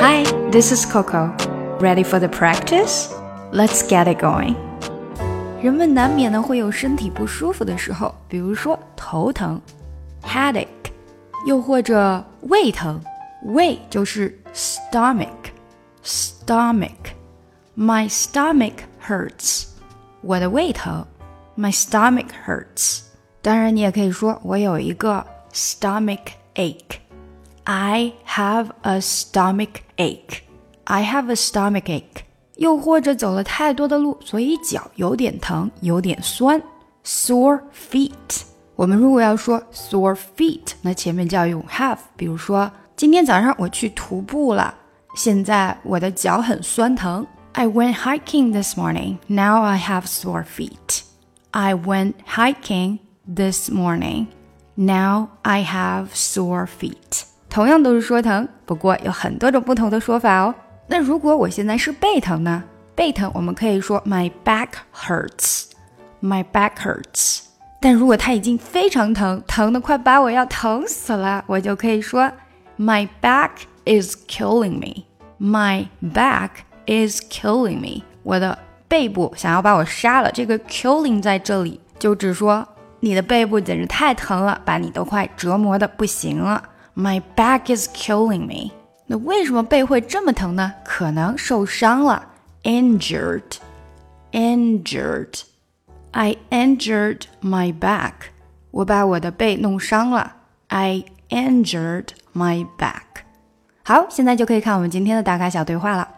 Hi, this is Coco. Ready for the practice? Let's get it going. 人们难免呢会有身体不舒服的时候，比如说头疼 （headache），又或者胃疼，胃就是 stomach，stomach。My stomach hurts，我的胃疼，My stomach hurts。当然，你也可以说我有一个 stomach ache。 I have a stomach ache. I have a stomach ache. 又或者走了太多的路，所以脚有点疼，有点酸。Sore feet。我们如果要说 sore feet，那前面就要用 have。比如说，今天早上我去徒步了，现在我的脚很酸疼。I went hiking this morning. Now I have sore feet. I went hiking this morning. Now I have sore feet. 同样都是说疼，不过有很多种不同的说法哦。那如果我现在是背疼呢？背疼我们可以说 my back hurts，my back hurts。但如果它已经非常疼，疼的快把我要疼死了，我就可以说 my back is killing me，my back is killing me。我的背部想要把我杀了。这个 killing 在这里就只说你的背部简直太疼了，把你都快折磨的不行了。My back is killing me。那为什么背会这么疼呢？可能受伤了，injured。injured。I injured my back。我把我的背弄伤了。I injured my back。好，现在就可以看我们今天的打卡小对话了。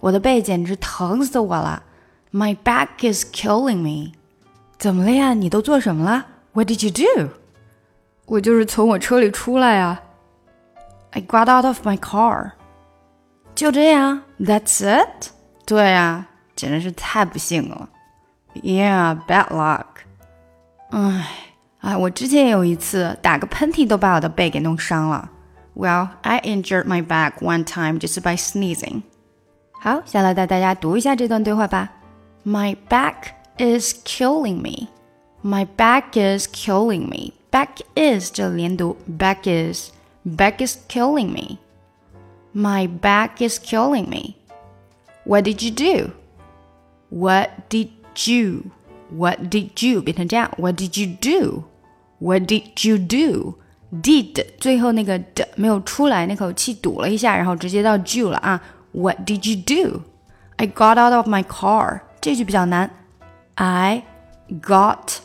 我的背简直疼死我了。My back is killing me。怎么了呀？你都做什么了？What did you do？我就是从我车里出来啊。 I got out of my car。就这样，That's it。对啊，简直是太不幸了。Yeah, bad luck。唉，哎，我之前也有一次打个喷嚏都把我的背给弄伤了。Well, I injured my back one time just by sneezing。好，下来带大家读一下这段对话吧。My back is killing me. My back is killing me. Back is 这连读，back is。 Back is killing me. My back is killing me. What did you do? What did you? What did you 变成这样？What did you do? What did you do? Did 最后那个的没有出来，那口气堵了一下，然后直接到 you 了啊。What did you do? I got out of my car. 这句比较难。I got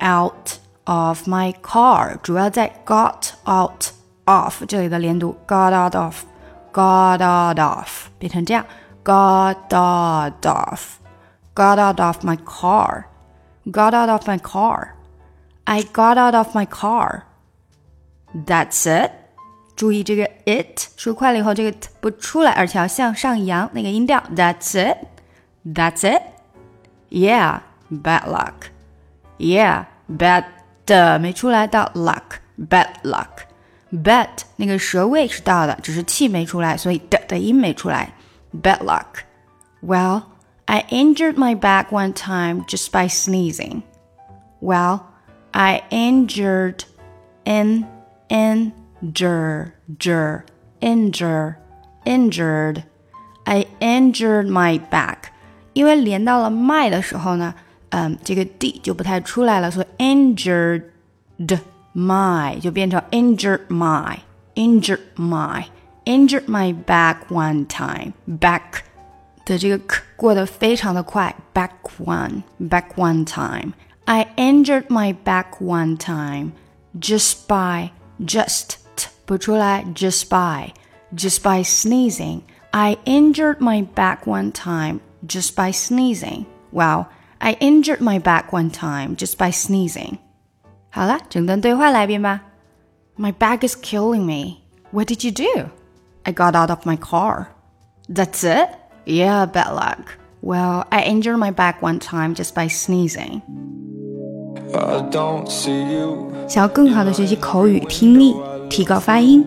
out of my car，主要在 got out。 off 这里的连读，got out of，got out of 变成这样，got out of，got out of my car，got out of my car，I got out of my car。That's it。注意这个 it 说快了以后，这个 t 不出来，而且要向上扬那个音调。That's it。That's it。Yeah。Bad luck。Yeah。Bad 的没出来到 luck。Bad luck。 Bad 那个舌位是到的，只是气没出来，所以的的音没出来。Bad luck. Well, I injured my back one time just by sneezing. Well, I injured in injure injure injure injured. I injured my back. 因为连到了 my 的时候呢，嗯，这个 d 就不太出来了，所以 injured。 my 就变成 injured my injured my injured my back one time back 的这个 k 过得非常的快 back one back one time I injured my back one time just by just t 不出来 just by just by sneezing I injured my back one time just by sneezing well I injured my back one time just by sneezing 好了，整段对话来一遍吧。My back is killing me. What did you do? I got out of my car. That's it? Yeah, bad luck. Well, I injured my back one time just by sneezing. 想要更好的学习口语听力，提高发音。